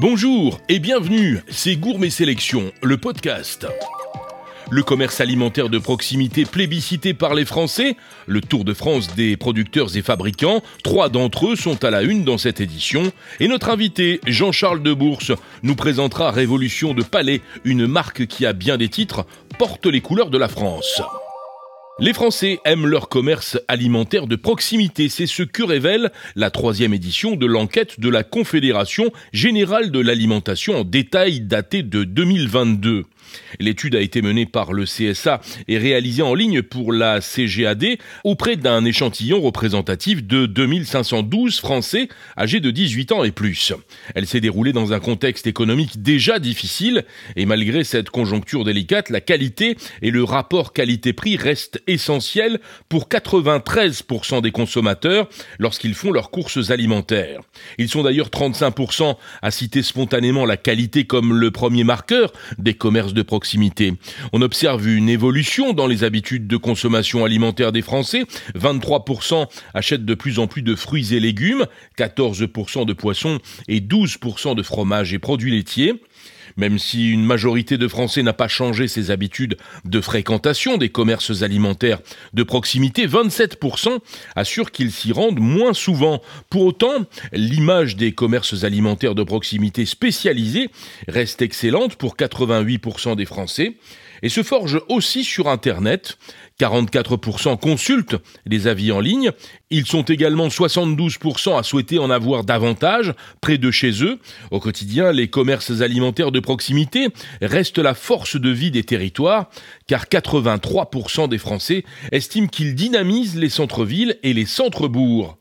Bonjour et bienvenue, c'est Gourmet Sélection, le podcast. Le commerce alimentaire de proximité plébiscité par les Français, le Tour de France des producteurs et fabricants, trois d'entre eux sont à la une dans cette édition, et notre invité, Jean-Charles Debourse, nous présentera Révolution de Palais, une marque qui a bien des titres, porte les couleurs de la France. Les Français aiment leur commerce alimentaire de proximité, c'est ce que révèle la troisième édition de l'enquête de la Confédération générale de l'alimentation en détail datée de 2022. L'étude a été menée par le CSA et réalisée en ligne pour la CGAD auprès d'un échantillon représentatif de 2512 Français âgés de 18 ans et plus. Elle s'est déroulée dans un contexte économique déjà difficile et malgré cette conjoncture délicate, la qualité et le rapport qualité-prix restent essentiels pour 93% des consommateurs lorsqu'ils font leurs courses alimentaires. Ils sont d'ailleurs 35% à citer spontanément la qualité comme le premier marqueur des commerces de On observe une évolution dans les habitudes de consommation alimentaire des Français. 23% achètent de plus en plus de fruits et légumes, 14% de poissons et 12% de fromages et produits laitiers. Même si une majorité de Français n'a pas changé ses habitudes de fréquentation des commerces alimentaires de proximité, 27% assurent qu'ils s'y rendent moins souvent. Pour autant, l'image des commerces alimentaires de proximité spécialisés reste excellente pour 88% des Français et se forge aussi sur Internet. 44% consultent les avis en ligne. Ils sont également 72% à souhaiter en avoir davantage près de chez eux. Au quotidien, les commerces alimentaires de proximité restent la force de vie des territoires, car 83% des Français estiment qu'ils dynamisent les centres-villes et les centres-bourgs.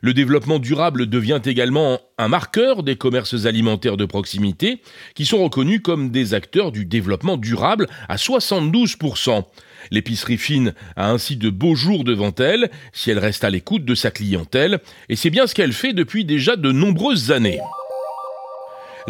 Le développement durable devient également un marqueur des commerces alimentaires de proximité, qui sont reconnus comme des acteurs du développement durable à 72%. L'épicerie fine a ainsi de beaux jours devant elle, si elle reste à l'écoute de sa clientèle, et c'est bien ce qu'elle fait depuis déjà de nombreuses années.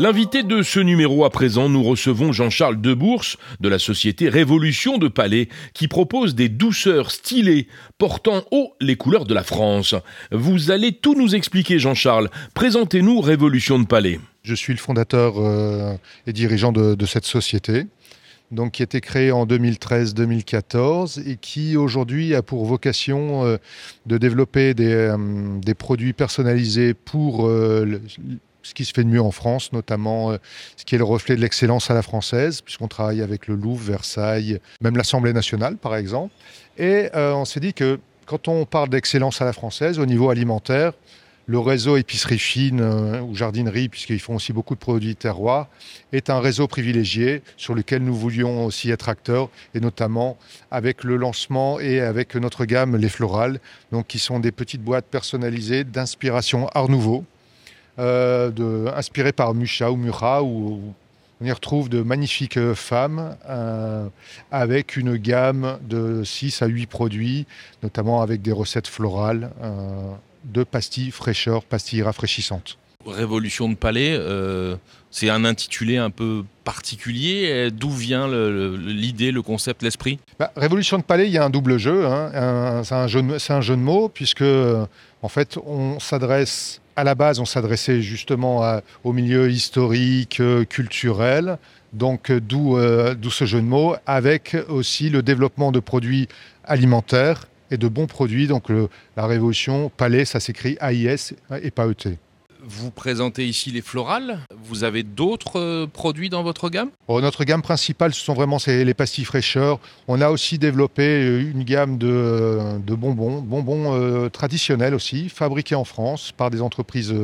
L'invité de ce numéro à présent, nous recevons Jean-Charles Debourse de la société Révolution de Palais qui propose des douceurs stylées portant haut les couleurs de la France. Vous allez tout nous expliquer Jean-Charles. Présentez-nous Révolution de Palais. Je suis le fondateur euh, et dirigeant de, cette société. Donc, qui a été créée en 2013-2014 et qui aujourd'hui a pour vocation euh, de développer euh, des, produits personnalisés pour ce qui se fait de mieux en France, notamment euh, ce qui est le reflet de l'excellence à la française, puisqu'on travaille avec le Louvre, Versailles, même l'Assemblée nationale par exemple. Et euh, on s'est dit que quand on parle d'excellence à la française au niveau alimentaire, le réseau épicerie fine euh, ou jardinerie, puisqu'ils font aussi beaucoup de produits terroirs, est un réseau privilégié sur lequel nous voulions aussi être acteurs, et notamment avec le lancement et avec notre gamme Les Florales, qui sont des petites boîtes personnalisées d'inspiration Art Nouveau, euh, inspiré par Musha ou Mura, où on y retrouve de magnifiques euh, femmes euh, avec une gamme de 6 à 8 produits, notamment avec des recettes florales de pastilles fraîcheur, pastilles rafraîchissantes. Révolution de palais, c'est un intitulé un peu particulier. D'où vient l'idée, le, concept, l'esprit? Bah, Révolution de palais, il y a un double jeu. Hein. c'est un, jeu de mots, puisque en fait, on s'adresse à la base, on s'adressait justement au milieu historique, euh, culturel, donc euh, euh, d'où ce jeu de mots, avec aussi le développement de produits alimentaires et de bons produits. Donc la révolution, palais, ça s'écrit AIS et pas ET. Vous présentez ici les florales. Vous avez d'autres euh, produits dans votre gamme? Oh, Notre gamme principale, ce sont vraiment les pastilles fraîcheurs. On a aussi développé euh, une gamme de, euh, bonbons, bonbons traditionnels aussi, fabriqués en France par des entreprises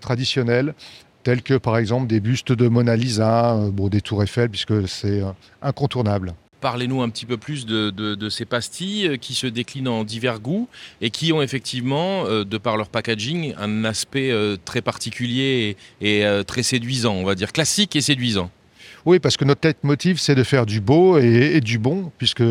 traditionnelles telles que par exemple des bustes de Mona Lisa, des tours Eiffel, puisque c'est incontournable. Parlez-nous un petit peu plus de, ces pastilles euh, qui se déclinent en divers goûts et qui ont effectivement, euh, de par leur packaging, un aspect euh, très particulier et, très séduisant, on va dire classique et séduisant. Oui, parce que notre tête motive, c'est de faire du beau et, du bon, puisque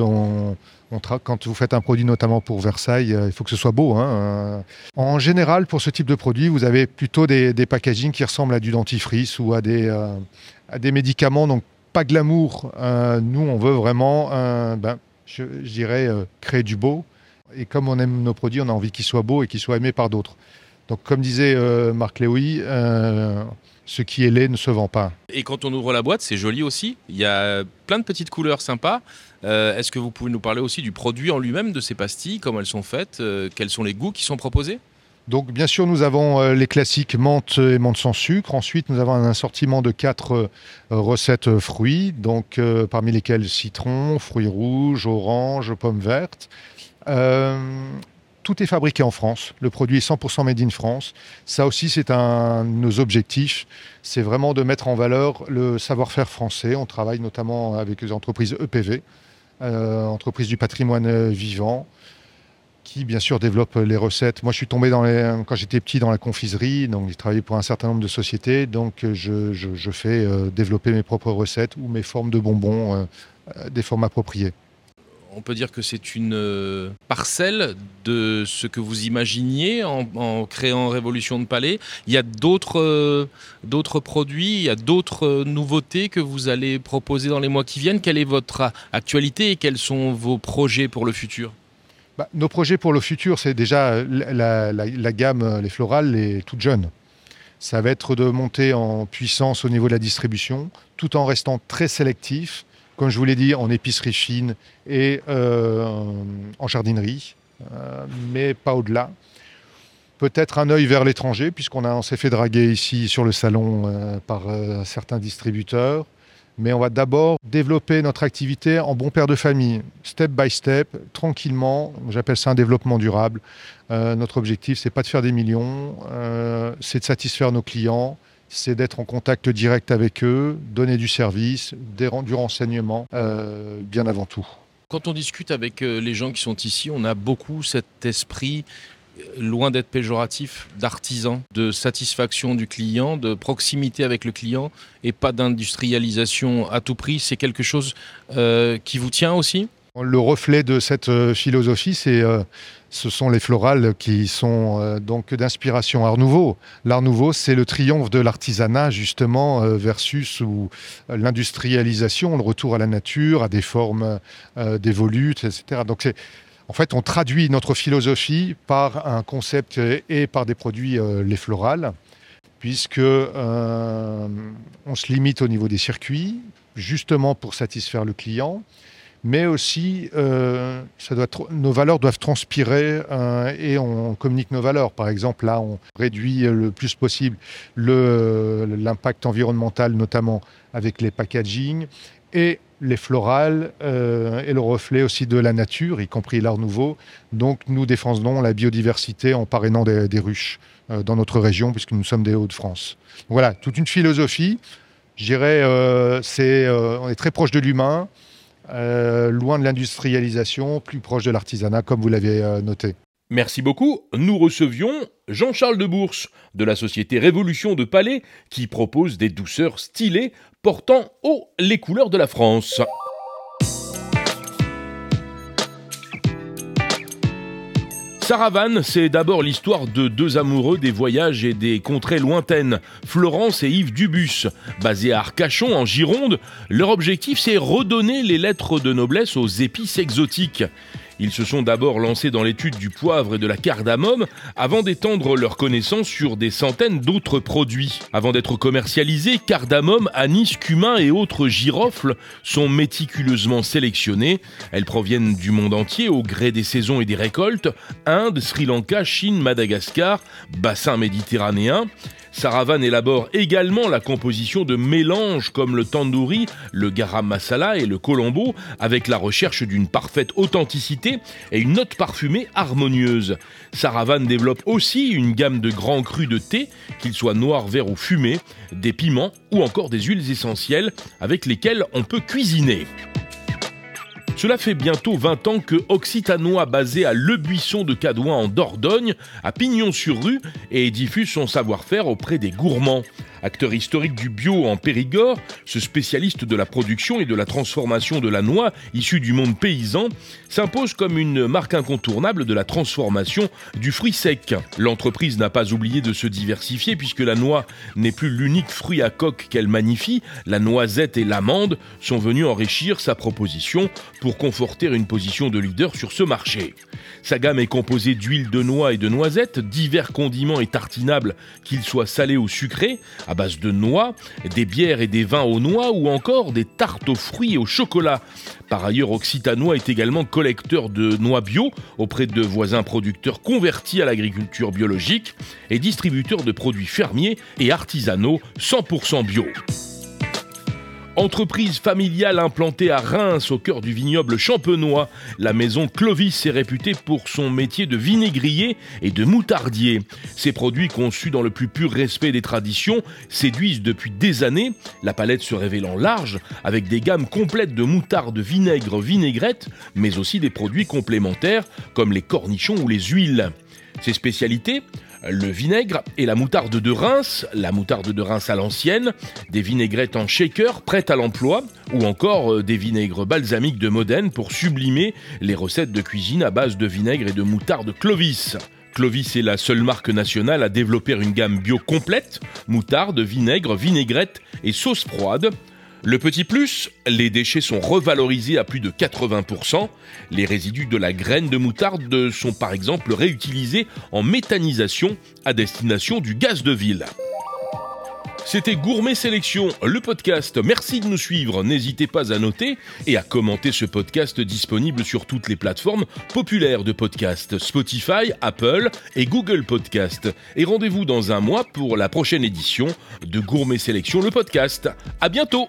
quand vous faites un produit notamment pour Versailles, il faut que ce soit beau. Hein. En général, pour ce type de produit, vous avez plutôt des, packagings qui ressemblent à du dentifrice ou à des, médicaments. Pas glamour. Euh, nous, on veut vraiment, euh, ben, je, dirais, euh, créer du beau. Et comme on aime nos produits, on a envie qu'ils soient beaux et qu'ils soient aimés par d'autres. Donc comme disait Marc Léoui, ce qui est laid ne se vend pas. Et quand on ouvre la boîte, c'est joli aussi. Il y a plein de petites couleurs sympas. Euh, est-ce que vous pouvez nous parler aussi du produit en lui-même de ces pastilles, comment elles sont faites, euh, quels sont les goûts qui sont proposés? Donc bien sûr, nous avons euh, les classiques menthe et menthe sans sucre. Ensuite, nous avons un assortiment de quatre recettes fruits, donc parmi lesquelles citron, fruits rouges, orange, pommes vertes tout est fabriqué en France. Le produit est 100% made in France. Ça aussi, c'est un de nos objectifs. C'est vraiment de mettre en valeur le savoir-faire français. On travaille notamment avec les entreprises EPV, euh, entreprises du patrimoine vivant, bien sûr développent les recettes. Moi, je suis tombé dans quand j'étais petit dans la confiserie, donc j'ai travaillé pour un certain nombre de sociétés. Donc, je, fais euh, développer mes propres recettes ou mes formes de bonbons, euh, des formes appropriées on peut dire que c'est une euh, parcelle de ce que vous imaginiez en, créant Révolution de Palais. Il y a d'autres euh, produits, il y a d'autres euh, nouveautés que vous allez proposer dans les mois qui viennent. Quelle est votre actualité et quels sont vos projets pour le futur? Bah, Nos projets pour le futur, c'est déjà la, gamme, les florales, les toutes jeunes. Ça va être de monter en puissance au niveau de la distribution, tout en restant très sélectif comme je vous l'ai dit, en épicerie fine et euh, en jardinerie, euh, mais pas au-delà. Peut-être un œil vers l'étranger, puisqu'on s'est fait draguer ici sur le salon euh, par certains distributeurs. Mais on va d'abord développer notre activité en bon père de famille, step by step, tranquillement. J'appelle ça un développement durable. notre objectif, c'est pas de faire des millions, c'est de satisfaire nos clients, c'est d'être en contact direct avec eux, donner du service, du renseignement, euh, bien avant tout. Quand on discute avec euh, les gens qui sont ici, on a beaucoup cet esprit euh, loin d'être péjoratif, d'artisan, de satisfaction du client, de proximité avec le client et pas d'industrialisation à tout prix. C'est quelque chose qui vous tient aussi? Le reflet de cette philosophie, c'est ce sont les florales qui sont euh, donc d'inspiration Art Nouveau. L'Art Nouveau, c'est le triomphe de l'artisanat justement euh, versus euh, l'industrialisation, le retour à la nature, à des formes volutes, etc. Donc en fait, on traduit notre philosophie par un concept et par des produits les florales, puisque on se limite au niveau des circuits, justement pour satisfaire le client mais aussi euh, nos valeurs doivent transpirer euh, et on communique nos valeurs. Par exemple, là, on réduit le plus possible l'impact environnemental, notamment avec les packaging et les florales euh, et le reflet aussi de la nature, y compris l'art nouveau. Donc nous défendons la biodiversité en parrainant des, des ruches dans notre région, puisque nous sommes des Hauts-de-France. Voilà, toute une philosophie. Je dirais, c'est, on est très proche de l'humain. Euh, loin de l'industrialisation, plus proche de l'artisanat, comme vous l'avez euh, noté. Merci beaucoup. Nous recevions Jean-Charles de Bourse de la société Révolution de Palais qui propose des douceurs stylées portant haut les couleurs de la France. Saravane, c'est d'abord l'histoire de deux amoureux des voyages et des contrées lointaines, Florence et Yves Dubus. Basés à Arcachon, en Gironde, leur objectif c'est redonner les lettres de noblesse aux épices exotiques. Ils se sont d'abord lancés dans l'étude du poivre et de la cardamome avant d'étendre leurs connaissances sur des centaines d'autres produits. Avant d'être commercialisés, cardamome, anis, cumin et autres girofles sont méticuleusement sélectionnés. Elles proviennent du monde entier au gré des saisons et des récoltes Inde, Sri Lanka, Chine, Madagascar, bassin méditerranéen. Saravan élabore également la composition de mélanges comme le tandoori, le garam masala et le colombo avec la recherche d'une parfaite authenticité et une note parfumée harmonieuse. Saravan développe aussi une gamme de grands crus de thé, qu'ils soient noirs, verts ou fumés, des piments ou encore des huiles essentielles avec lesquelles on peut cuisiner. Cela fait bientôt 20 ans que Occitanois basé à Le Buisson de Cadouin en Dordogne a pignon sur rue et diffuse son savoir-faire auprès des gourmands. Acteur historique du bio en Périgord, ce spécialiste de la production et de la transformation de la noix issue du monde paysan s'impose comme une marque incontournable de la transformation du fruit sec. L'entreprise n'a pas oublié de se diversifier puisque la noix n'est plus l'unique fruit à coque qu'elle magnifie. La noisette et l'amande sont venus enrichir sa proposition pour conforter une position de leader sur ce marché. Sa gamme est composée d'huile de noix et de noisettes, divers condiments et tartinables, qu'ils soient salés ou sucrés, à base de noix, des bières et des vins aux noix ou encore des tartes aux fruits et au chocolat. Par ailleurs, Occitanois est également collecteur de noix bio auprès de voisins producteurs convertis à l'agriculture biologique et distributeur de produits fermiers et artisanaux 100% bio. Entreprise familiale implantée à Reims au cœur du vignoble champenois, la maison Clovis est réputée pour son métier de vinaigrier et de moutardier. Ces produits conçus dans le plus pur respect des traditions séduisent depuis des années, la palette se révélant large avec des gammes complètes de moutarde, vinaigre, vinaigrette, mais aussi des produits complémentaires comme les cornichons ou les huiles. Ces spécialités le vinaigre et la moutarde de Reims, la moutarde de Reims à l'ancienne, des vinaigrettes en shaker prêtes à l'emploi, ou encore euh, des vinaigres balsamiques de Modène pour sublimer les recettes de cuisine à base de vinaigre et de moutarde Clovis. Clovis est la seule marque nationale à développer une gamme bio complète, moutarde, vinaigre, vinaigrette et sauce froide, le petit plus, les déchets sont revalorisés à plus de 80%. Les résidus de la graine de moutarde sont par exemple réutilisés en méthanisation à destination du gaz de ville. C'était Gourmet Sélection, le podcast. Merci de nous suivre. N'hésitez pas à noter et à commenter ce podcast disponible sur toutes les plateformes populaires de podcast Spotify, Apple et Google Podcast. Et rendez-vous dans un mois pour la prochaine édition de Gourmet Sélection, le podcast. À bientôt!